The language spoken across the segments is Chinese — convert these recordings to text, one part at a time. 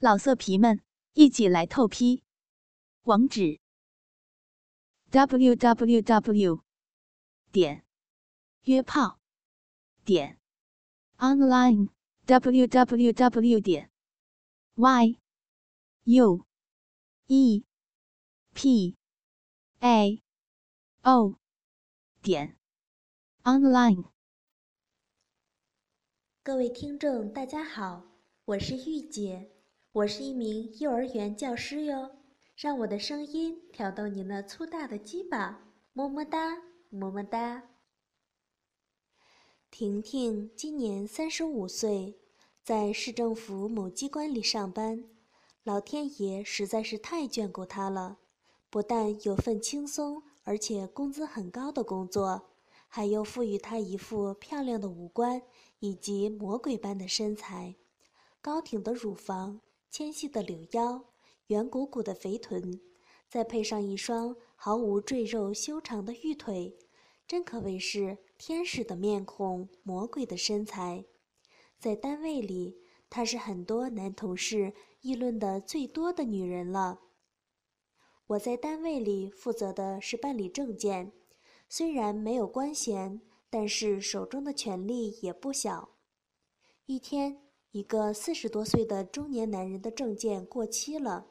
老色皮们，一起来透批！网址：w w w 点约炮点 online w w w 点 y u e p a o 点 online。各位听众，大家好，我是玉姐。我是一名幼儿园教师哟，让我的声音挑逗你那粗大的鸡巴，么么哒，么么哒。婷婷今年三十五岁，在市政府某机关里上班，老天爷实在是太眷顾她了，不但有份轻松而且工资很高的工作，还又赋予她一副漂亮的五官以及魔鬼般的身材，高挺的乳房。纤细的柳腰，圆鼓鼓的肥臀，再配上一双毫无赘肉修长的玉腿，真可谓是天使的面孔，魔鬼的身材。在单位里，她是很多男同事议论的最多的女人了。我在单位里负责的是办理证件，虽然没有官衔，但是手中的权力也不小。一天。一个四十多岁的中年男人的证件过期了，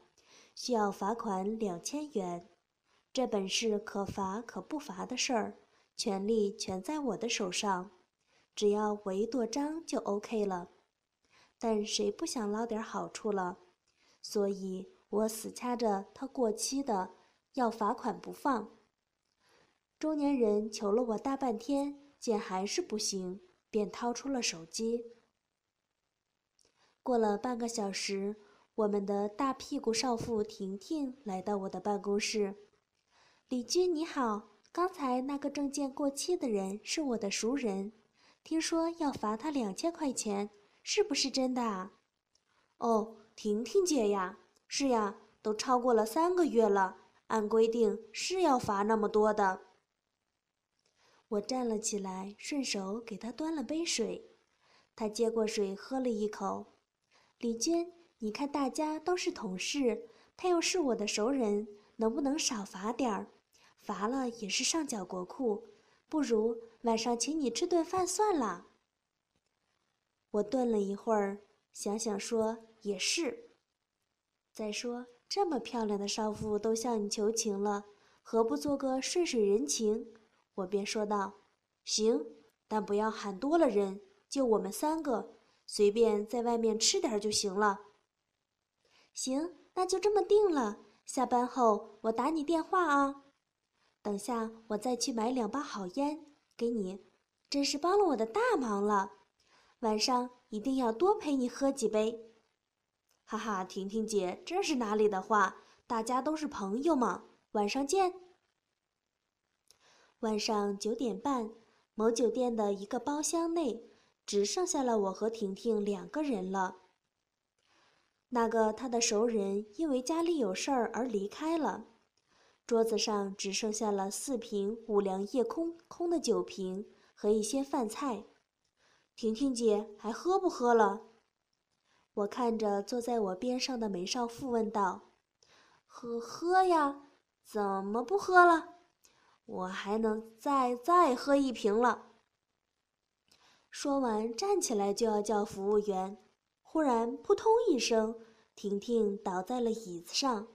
需要罚款两千元。这本是可罚可不罚的事儿，权力全在我的手上，只要我一跺章就 OK 了。但谁不想捞点好处了？所以我死掐着他过期的要罚款不放。中年人求了我大半天，见还是不行，便掏出了手机。过了半个小时，我们的大屁股少妇婷婷来到我的办公室。李军你好，刚才那个证件过期的人是我的熟人，听说要罚他两千块钱，是不是真的啊？哦，婷婷姐呀，是呀，都超过了三个月了，按规定是要罚那么多的。我站了起来，顺手给他端了杯水，他接过水喝了一口。李娟，你看大家都是同事，他又是我的熟人，能不能少罚点儿？罚了也是上缴国库，不如晚上请你吃顿饭算了。我顿了一会儿，想想说也是。再说这么漂亮的少妇都向你求情了，何不做个顺水人情？我便说道：“行，但不要喊多了人，就我们三个。”随便在外面吃点就行了。行，那就这么定了。下班后我打你电话啊。等下我再去买两包好烟给你，真是帮了我的大忙了。晚上一定要多陪你喝几杯。哈哈，婷婷姐，这是哪里的话？大家都是朋友嘛。晚上见。晚上九点半，某酒店的一个包厢内。只剩下了我和婷婷两个人了。那个他的熟人因为家里有事儿而离开了，桌子上只剩下了四瓶五粮液空空的酒瓶和一些饭菜。婷婷姐还喝不喝了？我看着坐在我边上的梅少妇问道：“喝喝呀，怎么不喝了？我还能再再喝一瓶了。”说完，站起来就要叫服务员，忽然扑通一声，婷婷倒在了椅子上，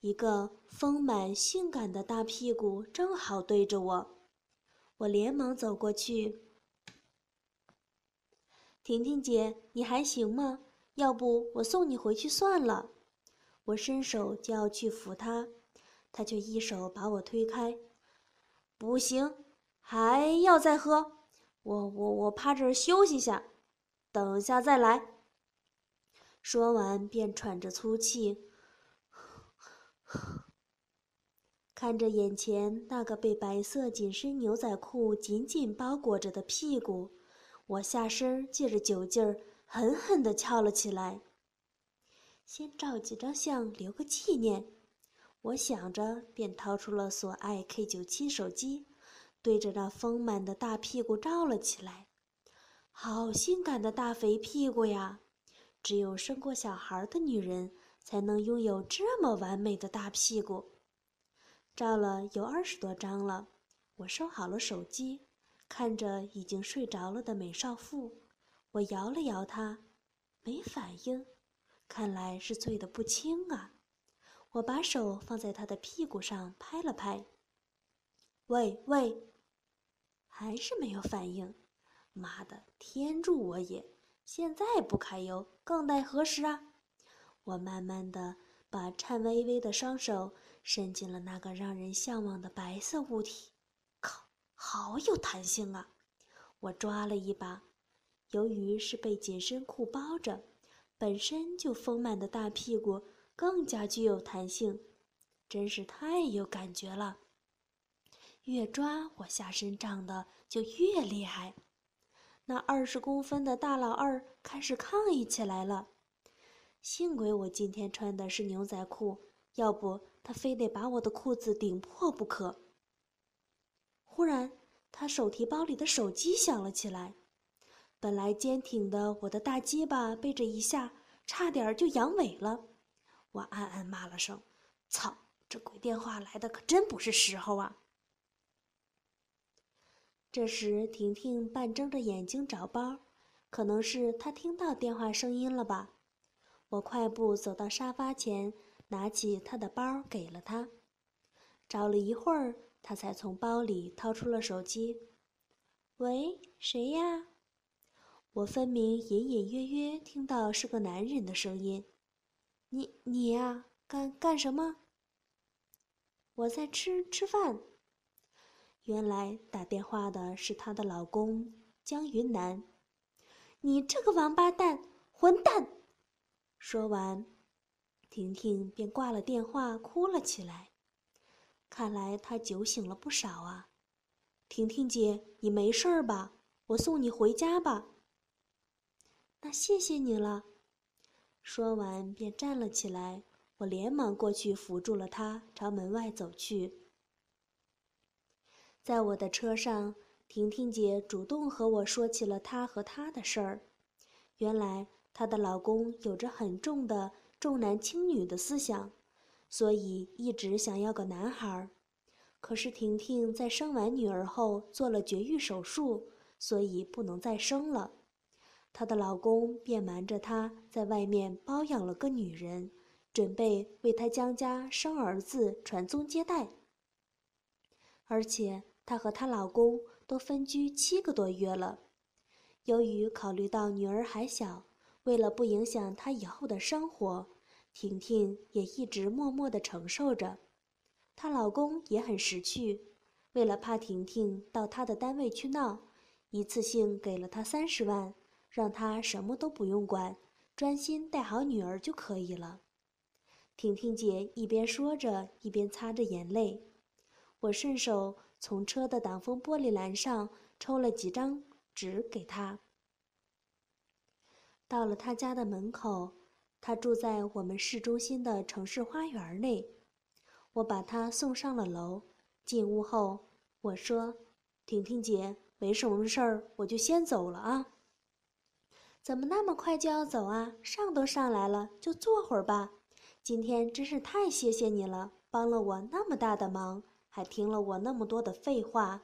一个丰满性感的大屁股正好对着我，我连忙走过去：“婷婷姐，你还行吗？要不我送你回去算了。”我伸手就要去扶她，她却一手把我推开：“不行，还要再喝。”我我我趴这儿休息下，等下再来。说完便喘着粗气，看着眼前那个被白色紧身牛仔裤紧紧包裹着的屁股，我下身借着酒劲儿狠狠地翘了起来。先照几张相留个纪念，我想着，便掏出了所爱 K 九七手机。对着那丰满的大屁股照了起来，好性感的大肥屁股呀！只有生过小孩的女人才能拥有这么完美的大屁股。照了有二十多张了，我收好了手机，看着已经睡着了的美少妇，我摇了摇她，没反应，看来是醉得不轻啊。我把手放在她的屁股上拍了拍，喂喂，还是没有反应。妈的，天助我也！现在不揩油，更待何时啊？我慢慢的把颤巍巍的双手伸进了那个让人向往的白色物体。靠，好有弹性啊！我抓了一把，由于是被紧身裤包着，本身就丰满的大屁股更加具有弹性，真是太有感觉了。越抓，我下身胀的就越厉害。那二十公分的大老二开始抗议起来了。幸亏我今天穿的是牛仔裤，要不他非得把我的裤子顶破不可。忽然，他手提包里的手机响了起来。本来坚挺的我的大鸡巴被这一下差点就阳痿了。我暗暗骂了声：“操，这鬼电话来的可真不是时候啊！”这时，婷婷半睁着眼睛找包，可能是她听到电话声音了吧。我快步走到沙发前，拿起她的包给了她。找了一会儿，她才从包里掏出了手机。“喂，谁呀？”我分明隐隐约约听到是个男人的声音。“你你呀，干干什么？”“我在吃吃饭。”原来打电话的是她的老公江云南。你这个王八蛋，混蛋！说完，婷婷便挂了电话，哭了起来。看来她酒醒了不少啊。婷婷姐，你没事儿吧？我送你回家吧。那谢谢你了。说完便站了起来，我连忙过去扶住了她，朝门外走去。在我的车上，婷婷姐主动和我说起了她和她的事儿。原来她的老公有着很重的重男轻女的思想，所以一直想要个男孩。可是婷婷在生完女儿后做了绝育手术，所以不能再生了。她的老公便瞒着她在外面包养了个女人，准备为她江家生儿子传宗接代，而且。她和她老公都分居七个多月了，由于考虑到女儿还小，为了不影响她以后的生活，婷婷也一直默默地承受着。她老公也很识趣，为了怕婷婷到他的单位去闹，一次性给了她三十万，让她什么都不用管，专心带好女儿就可以了。婷婷姐一边说着，一边擦着眼泪。我顺手。从车的挡风玻璃栏上抽了几张纸给他。到了他家的门口，他住在我们市中心的城市花园内。我把他送上了楼。进屋后，我说：“婷婷姐，没什么事儿，我就先走了啊。”怎么那么快就要走啊？上都上来了，就坐会儿吧。今天真是太谢谢你了，帮了我那么大的忙。还听了我那么多的废话，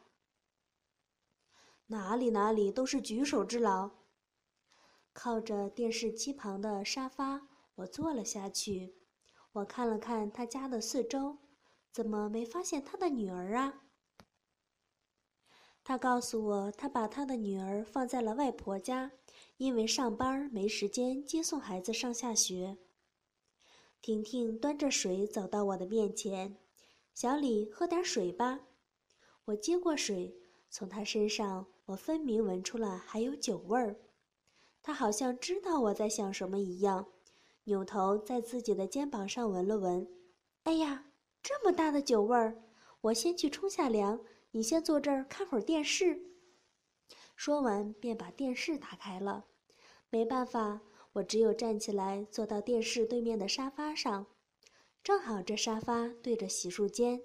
哪里哪里都是举手之劳。靠着电视机旁的沙发，我坐了下去。我看了看他家的四周，怎么没发现他的女儿啊？他告诉我，他把他的女儿放在了外婆家，因为上班没时间接送孩子上下学。婷婷端着水走到我的面前。小李，喝点水吧。我接过水，从他身上，我分明闻出了还有酒味儿。他好像知道我在想什么一样，扭头在自己的肩膀上闻了闻。哎呀，这么大的酒味儿！我先去冲下凉，你先坐这儿看会儿电视。说完，便把电视打开了。没办法，我只有站起来，坐到电视对面的沙发上。正好这沙发对着洗漱间，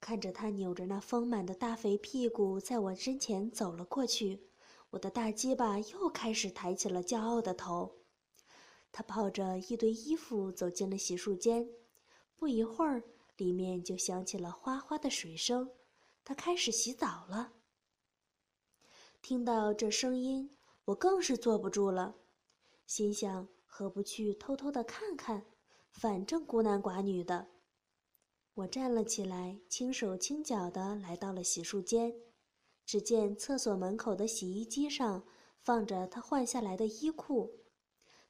看着他扭着那丰满的大肥屁股在我身前走了过去，我的大鸡巴又开始抬起了骄傲的头。他抱着一堆衣服走进了洗漱间，不一会儿，里面就响起了哗哗的水声。他开始洗澡了。听到这声音，我更是坐不住了，心想：何不去偷偷的看看？反正孤男寡女的。我站了起来，轻手轻脚的来到了洗漱间。只见厕所门口的洗衣机上放着他换下来的衣裤，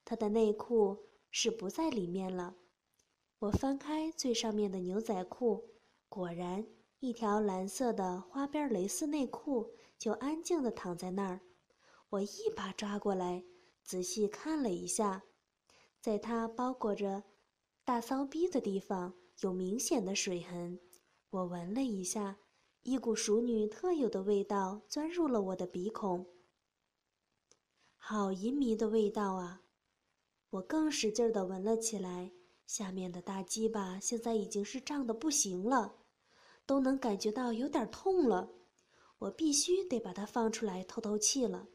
他的内裤是不在里面了。我翻开最上面的牛仔裤，果然一条蓝色的花边蕾丝内裤就安静的躺在那儿。我一把抓过来，仔细看了一下，在它包裹着大骚逼的地方有明显的水痕。我闻了一下。一股熟女特有的味道钻入了我的鼻孔，好淫迷的味道啊！我更使劲的闻了起来，下面的大鸡巴现在已经是胀得不行了，都能感觉到有点痛了。我必须得把它放出来透透气了。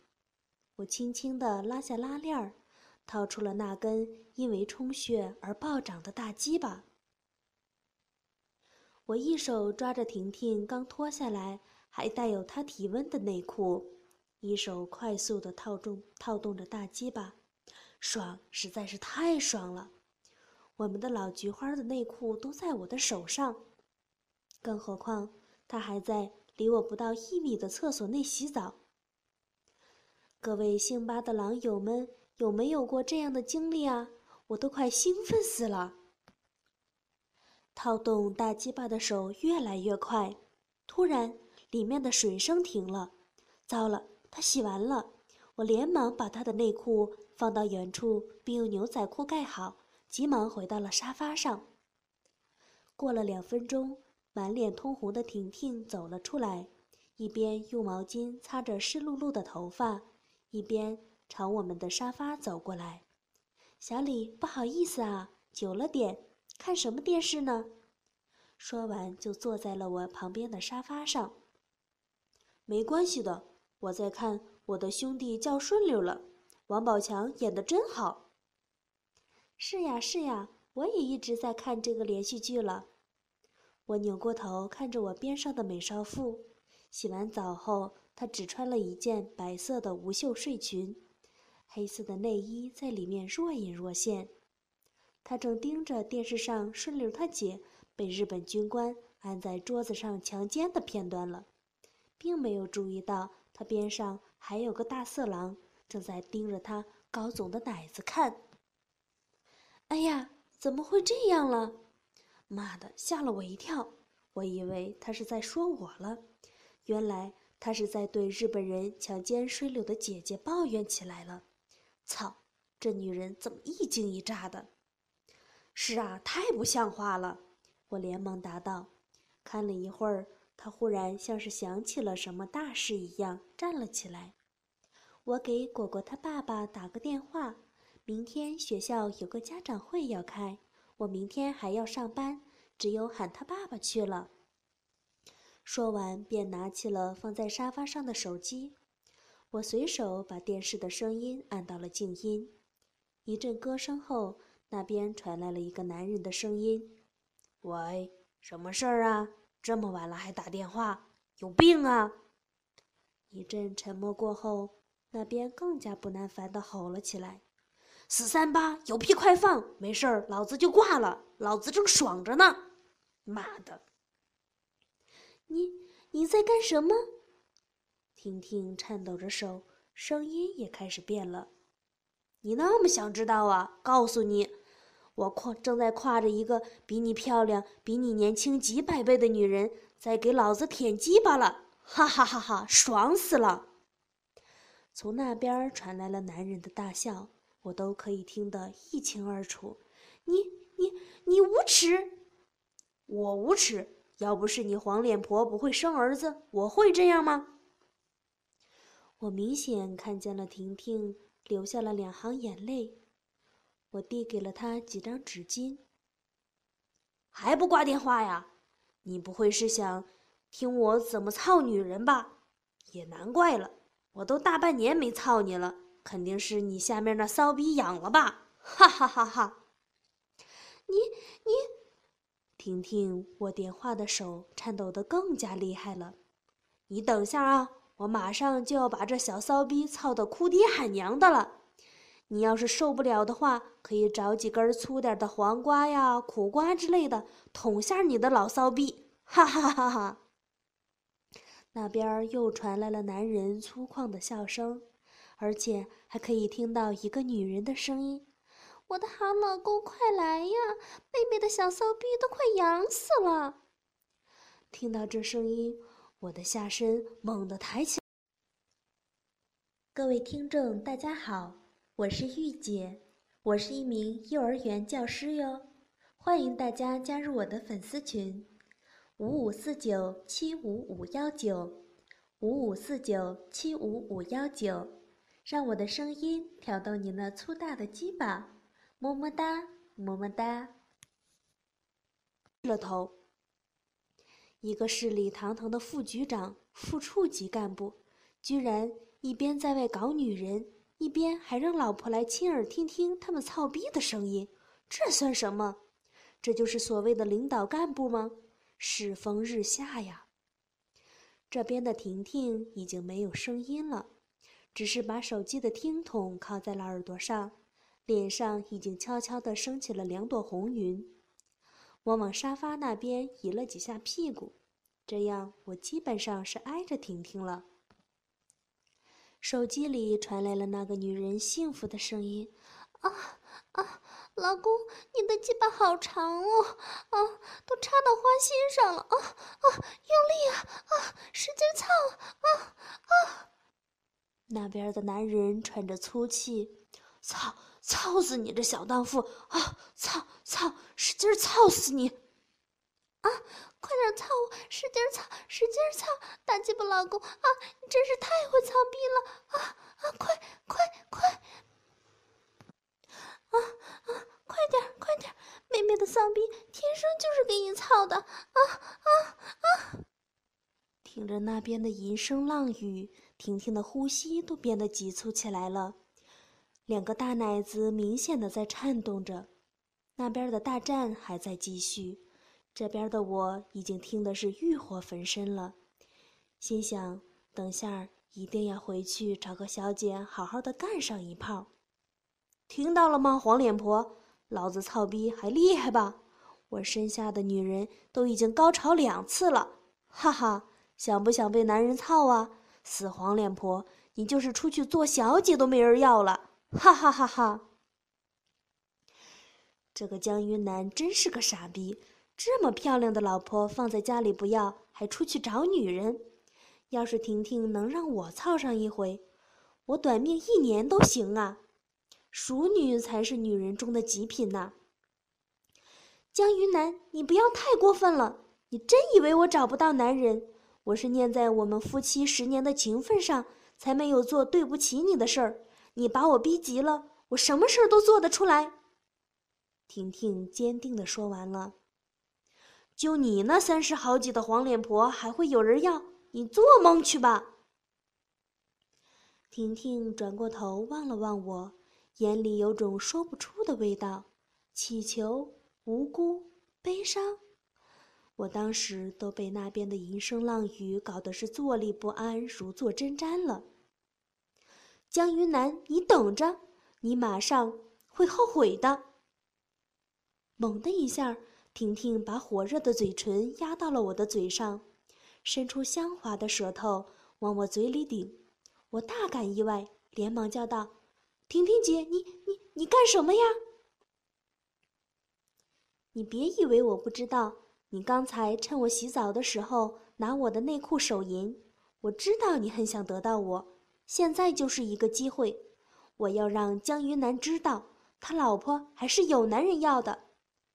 我轻轻地拉下拉链儿，掏出了那根因为充血而暴涨的大鸡巴。我一手抓着婷婷刚脱下来还带有她体温的内裤，一手快速的套中套动着大鸡巴，爽，实在是太爽了。我们的老菊花的内裤都在我的手上，更何况他还在离我不到一米的厕所内洗澡。各位姓巴的狼友们，有没有过这样的经历啊？我都快兴奋死了。套动大鸡巴的手越来越快，突然里面的水声停了。糟了，他洗完了！我连忙把他的内裤放到远处，并用牛仔裤盖好，急忙回到了沙发上。过了两分钟，满脸通红的婷婷走了出来，一边用毛巾擦着湿漉漉的头发，一边朝我们的沙发走过来。小李，不好意思啊，久了点。看什么电视呢？说完就坐在了我旁边的沙发上。没关系的，我在看我的兄弟叫顺溜了，王宝强演的真好。是呀是呀，我也一直在看这个连续剧了。我扭过头看着我边上的美少妇，洗完澡后，她只穿了一件白色的无袖睡裙，黑色的内衣在里面若隐若现。他正盯着电视上顺溜他姐被日本军官按在桌子上强奸的片段了，并没有注意到他边上还有个大色狼正在盯着他高耸的奶子看。哎呀，怎么会这样了？妈的，吓了我一跳！我以为他是在说我了，原来他是在对日本人强奸水柳的姐姐抱怨起来了。操，这女人怎么一惊一乍的？是啊，太不像话了！我连忙答道。看了一会儿，他忽然像是想起了什么大事一样，站了起来。我给果果他爸爸打个电话，明天学校有个家长会要开，我明天还要上班，只有喊他爸爸去了。说完，便拿起了放在沙发上的手机。我随手把电视的声音按到了静音。一阵歌声后。那边传来了一个男人的声音：“喂，什么事儿啊？这么晚了还打电话，有病啊！”一阵沉默过后，那边更加不耐烦地吼了起来：“死三八，有屁快放！没事儿，老子就挂了，老子正爽着呢！妈的！你你在干什么？”婷婷颤抖着手，声音也开始变了。你那么想知道啊？告诉你，我挎正在挎着一个比你漂亮、比你年轻几百倍的女人，在给老子舔鸡巴了！哈哈哈哈，爽死了！从那边传来了男人的大笑，我都可以听得一清二楚。你你你无耻！我无耻！要不是你黄脸婆不会生儿子，我会这样吗？我明显看见了婷婷。流下了两行眼泪，我递给了她几张纸巾。还不挂电话呀？你不会是想听我怎么操女人吧？也难怪了，我都大半年没操你了，肯定是你下面那骚逼痒了吧？哈哈哈哈！你你，婷婷握电话的手颤抖得更加厉害了。你等一下啊，我马上就要把这小骚逼操得哭爹喊娘的了。你要是受不了的话，可以找几根粗点的黄瓜呀、苦瓜之类的捅下你的老骚逼。哈哈哈哈！那边又传来了男人粗犷的笑声，而且还可以听到一个女人的声音：“我的好老公，快来呀！妹妹的小骚逼都快痒死了。”听到这声音，我的下身猛地抬起。各位听众，大家好，我是玉姐，我是一名幼儿园教师哟，欢迎大家加入我的粉丝群。五五四九七五五幺九，五五四九七五五幺九，让我的声音挑动你那粗大的鸡巴，么么哒，么么哒。了头，一个势力堂堂的副局长、副处级干部，居然一边在外搞女人，一边还让老婆来亲耳听听他们操逼的声音，这算什么？这就是所谓的领导干部吗？世风日下呀！这边的婷婷已经没有声音了，只是把手机的听筒靠在了耳朵上，脸上已经悄悄地升起了两朵红云。我往沙发那边移了几下屁股，这样我基本上是挨着婷婷了。手机里传来了那个女人幸福的声音：“啊啊！”老公，你的鸡巴好长哦，啊，都插到花心上了，啊啊，用力啊，啊，使劲操，啊啊！那边的男人喘着粗气，操，操死你这小荡妇，啊，操操，使劲操死你！啊，快点操我，使劲操，使劲操，大鸡巴老公，啊，你真是太会操逼了，啊啊，快快快！啊啊！快点，快点！妹妹的丧逼天生就是给你操的！啊啊啊！听着那边的银声浪语，婷婷的呼吸都变得急促起来了，两个大奶子明显的在颤动着。那边的大战还在继续，这边的我已经听的是欲火焚身了，心想等下一定要回去找个小姐好好的干上一炮。听到了吗，黄脸婆？老子操逼还厉害吧？我身下的女人都已经高潮两次了，哈哈！想不想被男人操啊？死黄脸婆，你就是出去做小姐都没人要了，哈哈哈哈！这个江云南真是个傻逼，这么漂亮的老婆放在家里不要，还出去找女人。要是婷婷能让我操上一回，我短命一年都行啊！熟女才是女人中的极品呐！江云南，你不要太过分了！你真以为我找不到男人？我是念在我们夫妻十年的情分上，才没有做对不起你的事儿。你把我逼急了，我什么事儿都做得出来。婷婷坚定地说完了。就你那三十好几的黄脸婆，还会有人要？你做梦去吧！婷婷转过头望了望我。眼里有种说不出的味道，乞求、无辜、悲伤。我当时都被那边的银声浪语搞得是坐立不安，如坐针毡了。江云南，你等着，你马上会后悔的。猛的一下，婷婷把火热的嘴唇压到了我的嘴上，伸出香滑的舌头往我嘴里顶。我大感意外，连忙叫道。婷婷姐，你你你干什么呀？你别以为我不知道，你刚才趁我洗澡的时候拿我的内裤手淫，我知道你很想得到我，现在就是一个机会，我要让江云南知道，他老婆还是有男人要的，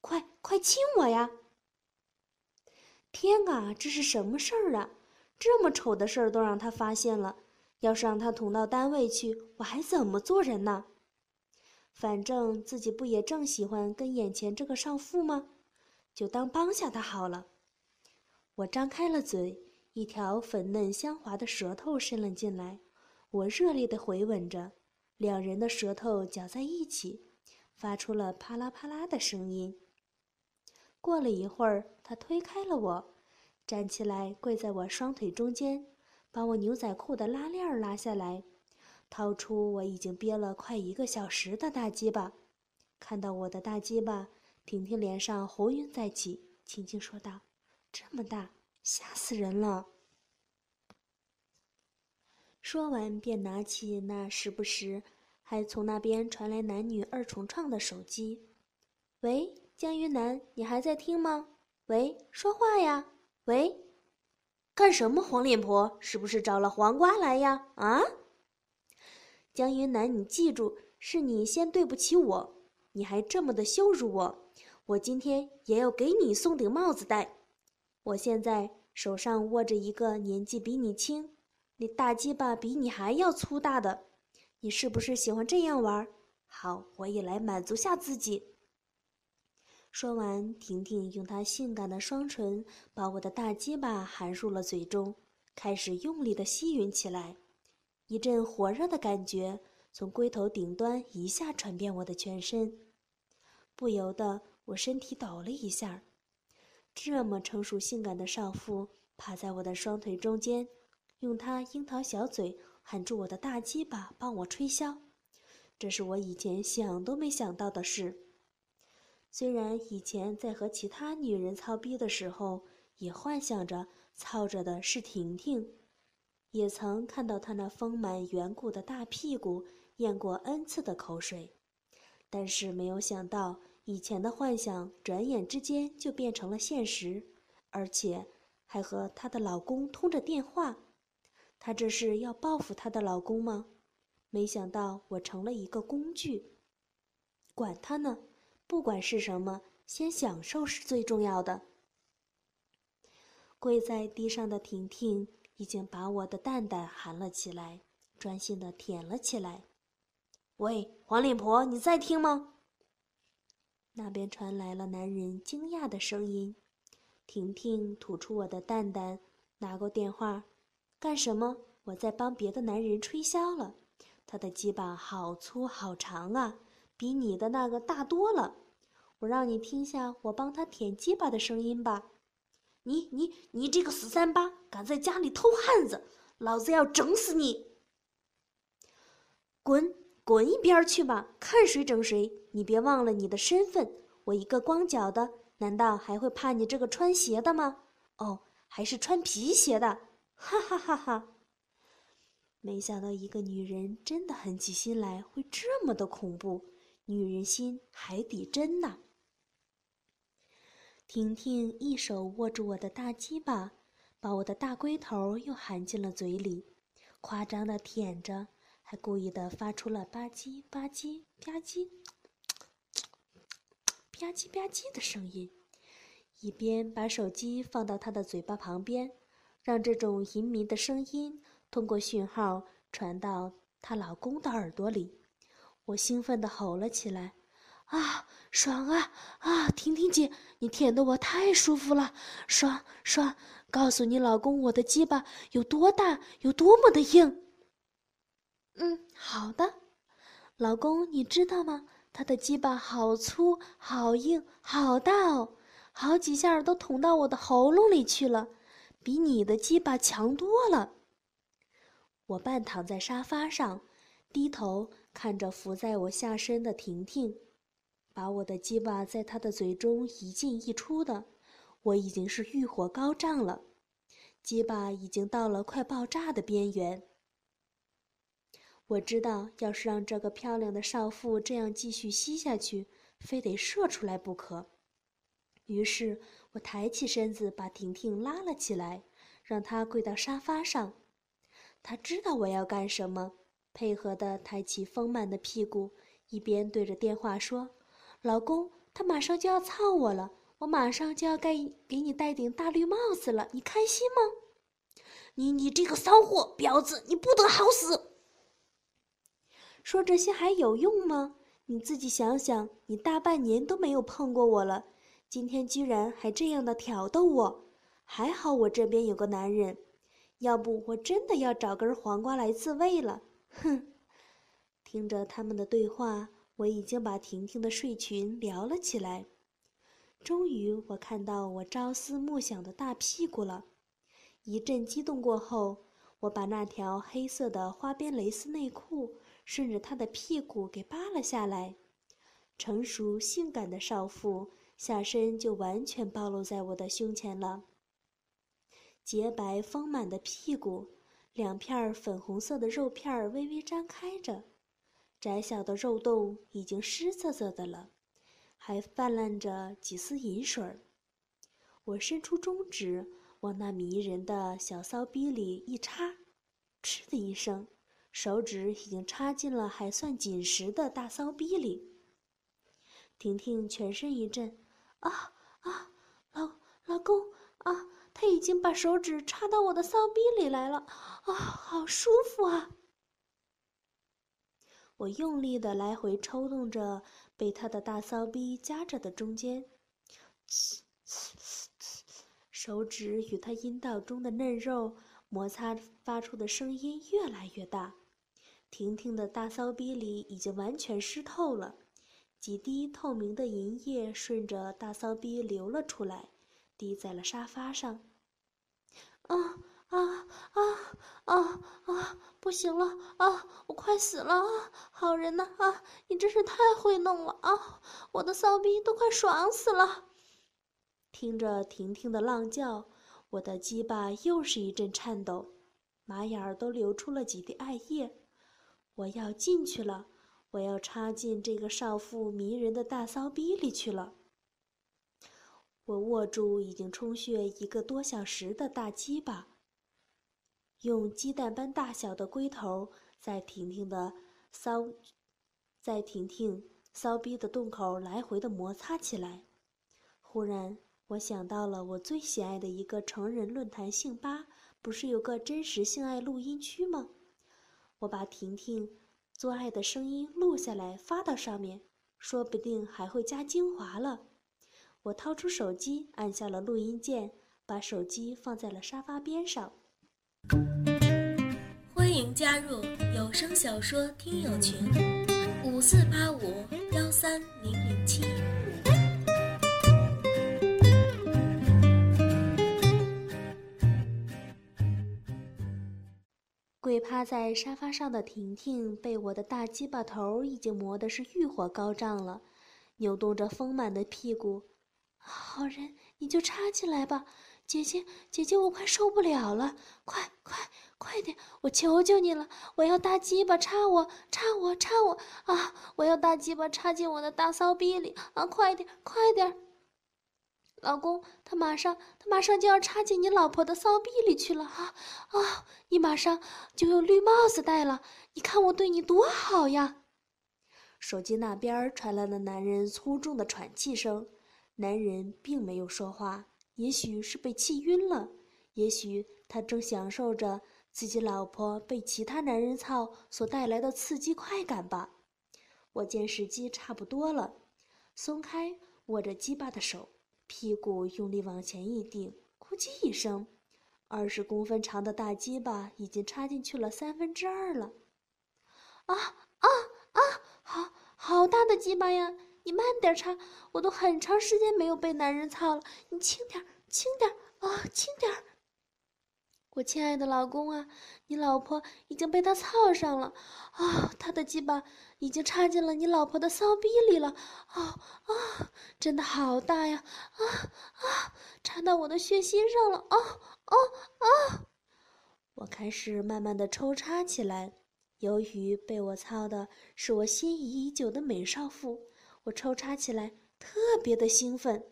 快快亲我呀！天啊，这是什么事儿啊？这么丑的事儿都让他发现了。要是让他捅到单位去，我还怎么做人呢？反正自己不也正喜欢跟眼前这个少妇吗？就当帮下他好了。我张开了嘴，一条粉嫩香滑的舌头伸了进来，我热烈地回吻着，两人的舌头搅在一起，发出了啪啦啪啦的声音。过了一会儿，他推开了我，站起来跪在我双腿中间，把我牛仔裤的拉链拉下来，掏出我已经憋了快一个小时的大鸡巴。看到我的大鸡巴，婷婷脸上红晕再起，轻轻说道：“这么大，吓死人了。”说完，便拿起那时不时还从那边传来男女二重唱的手机。“喂，江云南，你还在听吗？喂，说话呀！喂，干什么？黄脸婆，是不是找了黄瓜来呀？啊？江云南，你记住，是你先对不起我，你还这么的羞辱我，我今天也要给你送顶帽子戴。我现在手上握着一个年纪比你轻。”你大鸡巴比你还要粗大的，你是不是喜欢这样玩？好，我也来满足下自己。说完，婷婷用她性感的双唇把我的大鸡巴含入了嘴中，开始用力的吸吮起来。一阵火热的感觉从龟头顶端一下传遍我的全身，不由得我身体抖了一下。这么成熟性感的少妇趴在我的双腿中间。用他樱桃小嘴含住我的大鸡巴，帮我吹箫，这是我以前想都没想到的事。虽然以前在和其他女人操逼的时候，也幻想着操着的是婷婷，也曾看到她那丰满圆鼓的大屁股咽过 n 次的口水，但是没有想到，以前的幻想转眼之间就变成了现实，而且还和她的老公通着电话。她这是要报复她的老公吗？没想到我成了一个工具。管他呢，不管是什么，先享受是最重要的。跪在地上的婷婷已经把我的蛋蛋含了起来，专心的舔了起来。喂，黄脸婆，你在听吗？那边传来了男人惊讶的声音。婷婷吐出我的蛋蛋，拿过电话。干什么？我在帮别的男人吹箫了。他的鸡巴好粗好长啊，比你的那个大多了。我让你听下我帮他舔鸡巴的声音吧。你你你这个死三八，敢在家里偷汉子，老子要整死你！滚滚一边去吧，看谁整谁！你别忘了你的身份。我一个光脚的，难道还会怕你这个穿鞋的吗？哦，还是穿皮鞋的。哈哈哈哈！没想到一个女人真的狠起心来会这么的恐怖，女人心海底针呐！婷婷一手握住我的大鸡巴，把我的大龟头又含进了嘴里，夸张的舔着，还故意的发出了吧唧吧唧吧唧吧唧吧唧的声音，一边把手机放到她的嘴巴旁边。让这种淫靡的声音通过讯号传到她老公的耳朵里，我兴奋地吼了起来：“啊，爽啊啊！婷婷姐，你舔得我太舒服了，爽爽！告诉你老公，我的鸡巴有多大，有多么的硬。”“嗯，好的，老公，你知道吗？他的鸡巴好粗、好硬、好大哦，好几下都捅到我的喉咙里去了。”比你的鸡巴强多了。我半躺在沙发上，低头看着伏在我下身的婷婷，把我的鸡巴在她的嘴中一进一出的，我已经是欲火高涨了，鸡巴已经到了快爆炸的边缘。我知道，要是让这个漂亮的少妇这样继续吸下去，非得射出来不可。于是我抬起身子，把婷婷拉了起来，让她跪到沙发上。她知道我要干什么，配合地抬起丰满的屁股，一边对着电话说：“老公，他马上就要操我了，我马上就要盖给你戴顶大绿帽子了，你开心吗？”“你你这个骚货婊子，你不得好死！”说这些还有用吗？你自己想想，你大半年都没有碰过我了。今天居然还这样的挑逗我，还好我这边有个男人，要不我真的要找根黄瓜来自慰了。哼！听着他们的对话，我已经把婷婷的睡裙撩了起来。终于，我看到我朝思暮想的大屁股了。一阵激动过后，我把那条黑色的花边蕾丝内裤顺着她的屁股给扒了下来。成熟性感的少妇下身就完全暴露在我的胸前了。洁白丰满的屁股，两片粉红色的肉片微微张开着，窄小的肉洞已经湿涩涩的了。还泛滥着几丝银水儿。我伸出中指，往那迷人的小骚逼里一插，嗤的一声，手指已经插进了还算紧实的大骚逼里。婷婷全身一震，啊啊，老老公啊，他已经把手指插到我的骚逼里来了，啊，好舒服啊！我用力的来回抽动着。被他的大骚逼夹着的中间，手指与他阴道中的嫩肉摩擦发出的声音越来越大。婷婷的大骚逼里已经完全湿透了，几滴透明的银液顺着大骚逼流了出来，滴在了沙发上。啊！啊啊啊啊！不行了啊！我快死了啊！好人呐啊！你真是太会弄了啊！我的骚逼都快爽死了。听着婷婷的浪叫，我的鸡巴又是一阵颤抖，马眼儿都流出了几滴艾叶。我要进去了，我要插进这个少妇迷人的大骚逼里去了。我握住已经充血一个多小时的大鸡巴。用鸡蛋般大小的龟头在婷婷的骚，在婷婷骚逼的洞口来回的摩擦起来。忽然，我想到了我最喜爱的一个成人论坛性吧，不是有个真实性爱录音区吗？我把婷婷做爱的声音录下来发到上面，说不定还会加精华了。我掏出手机，按下了录音键，把手机放在了沙发边上。欢迎加入有声小说听友群：五四八五幺三零零七。趴在沙发上的婷婷被我的大鸡巴头已经磨得是欲火高涨了，扭动着丰满的屁股。好人，你就插进来吧。姐姐，姐姐，我快受不了了！快快快点，我求求你了！我要大鸡巴插我，插我，插我啊！我要大鸡巴插进我的大骚逼里啊！快点，快点！老公，他马上，他马上就要插进你老婆的骚逼里去了啊！啊，你马上就有绿帽子戴了！你看我对你多好呀！手机那边传来了男人粗重的喘气声，男人并没有说话。也许是被气晕了，也许他正享受着自己老婆被其他男人操所带来的刺激快感吧。我见时机差不多了，松开握着鸡巴的手，屁股用力往前一顶，咕叽一声，二十公分长的大鸡巴已经插进去了三分之二了。啊啊啊！好好大的鸡巴呀！你慢点插，我都很长时间没有被男人操了。你轻点，轻点啊，轻点！我亲爱的老公啊，你老婆已经被他操上了啊，他的鸡巴已经插进了你老婆的骚逼里了啊啊，真的好大呀啊啊，插到我的血心上了啊啊啊！我开始慢慢的抽插起来，由于被我操的是我心仪已久的美少妇。我抽插起来特别的兴奋。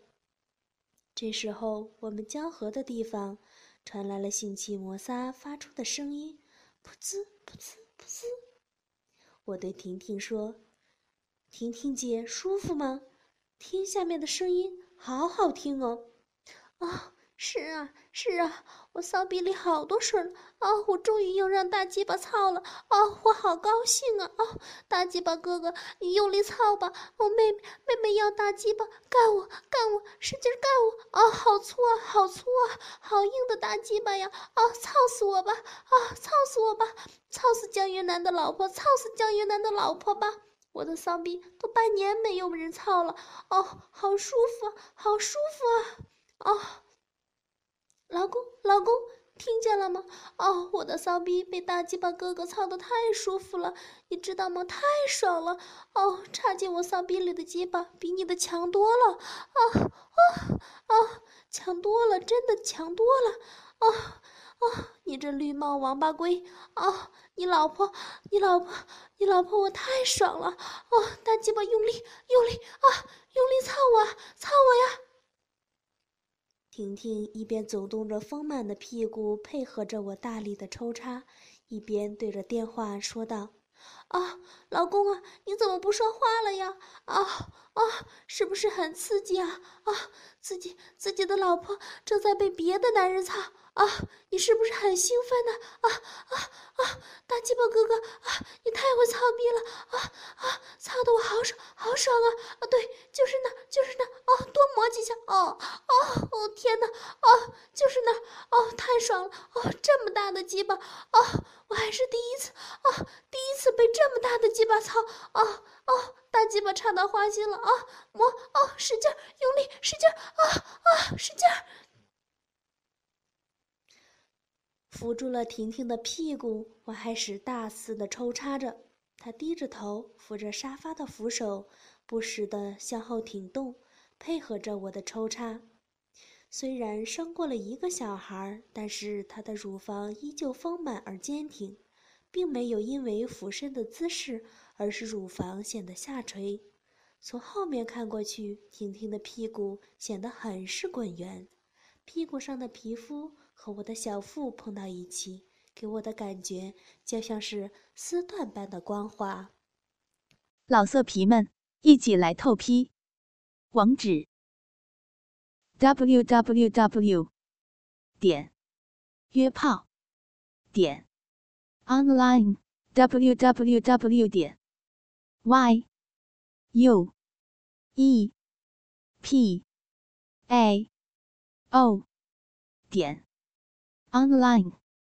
这时候，我们交合的地方传来了性器摩擦发出的声音，噗呲噗呲噗呲。我对婷婷说：“婷婷姐，舒服吗？听下面的声音，好好听哦。”啊。是啊，是啊，我骚逼里好多水了啊！我终于又让大鸡巴操了啊！我好高兴啊！啊，大鸡巴哥哥，你用力操吧！我妹妹，妹妹要大鸡巴，干我，干我，使劲干我！啊，好粗啊，好粗啊，好硬的大鸡巴呀！啊，操死我吧！啊，操死我吧！操死江云南的老婆，操死江云南的老婆吧！我的骚逼都半年没有人操了，哦，好舒服，好舒服啊！哦，老公，老公，听见了吗？哦，我的骚逼被大鸡巴哥哥操的太舒服了，你知道吗？太爽了！哦，插进我骚逼里的鸡巴比你的强多了，啊啊啊，强多了，真的强多了，啊！啊！你这绿帽王八龟！啊！你老婆，你老婆，你老婆，我太爽了！哦，大鸡巴用力，用力啊！用力操我，操我呀！婷婷一边走动着丰满的屁股，配合着我大力的抽插，一边对着电话说道：“啊，老公啊，你怎么不说话了呀？啊啊，是不是很刺激啊？啊，自己自己的老婆正在被别的男人操。”啊，你是不是很兴奋呢？啊啊啊！大鸡巴哥哥啊，你太会操逼了！啊啊，操的我好爽，好爽啊！啊，对，就是那，就是那，哦，多磨几下，哦哦哦，天哪，哦，就是那，哦，太爽了，哦，这么大的鸡巴，哦，我还是第一次，哦，第一次被这么大的鸡巴操，哦哦，大鸡巴插到花心了，啊，磨，哦，使劲，用力，使劲，啊啊，使劲。扶住了婷婷的屁股，我开始大肆的抽插着。她低着头，扶着沙发的扶手，不时的向后挺动，配合着我的抽插。虽然生过了一个小孩，但是她的乳房依旧丰满而坚挺，并没有因为俯身的姿势而使乳房显得下垂。从后面看过去，婷婷的屁股显得很是滚圆，屁股上的皮肤。和我的小腹碰到一起，给我的感觉就像是丝缎般的光滑。老色皮们，一起来透批！网址：w w w 点约炮点 online w w w 点 y u e p a o 点。Online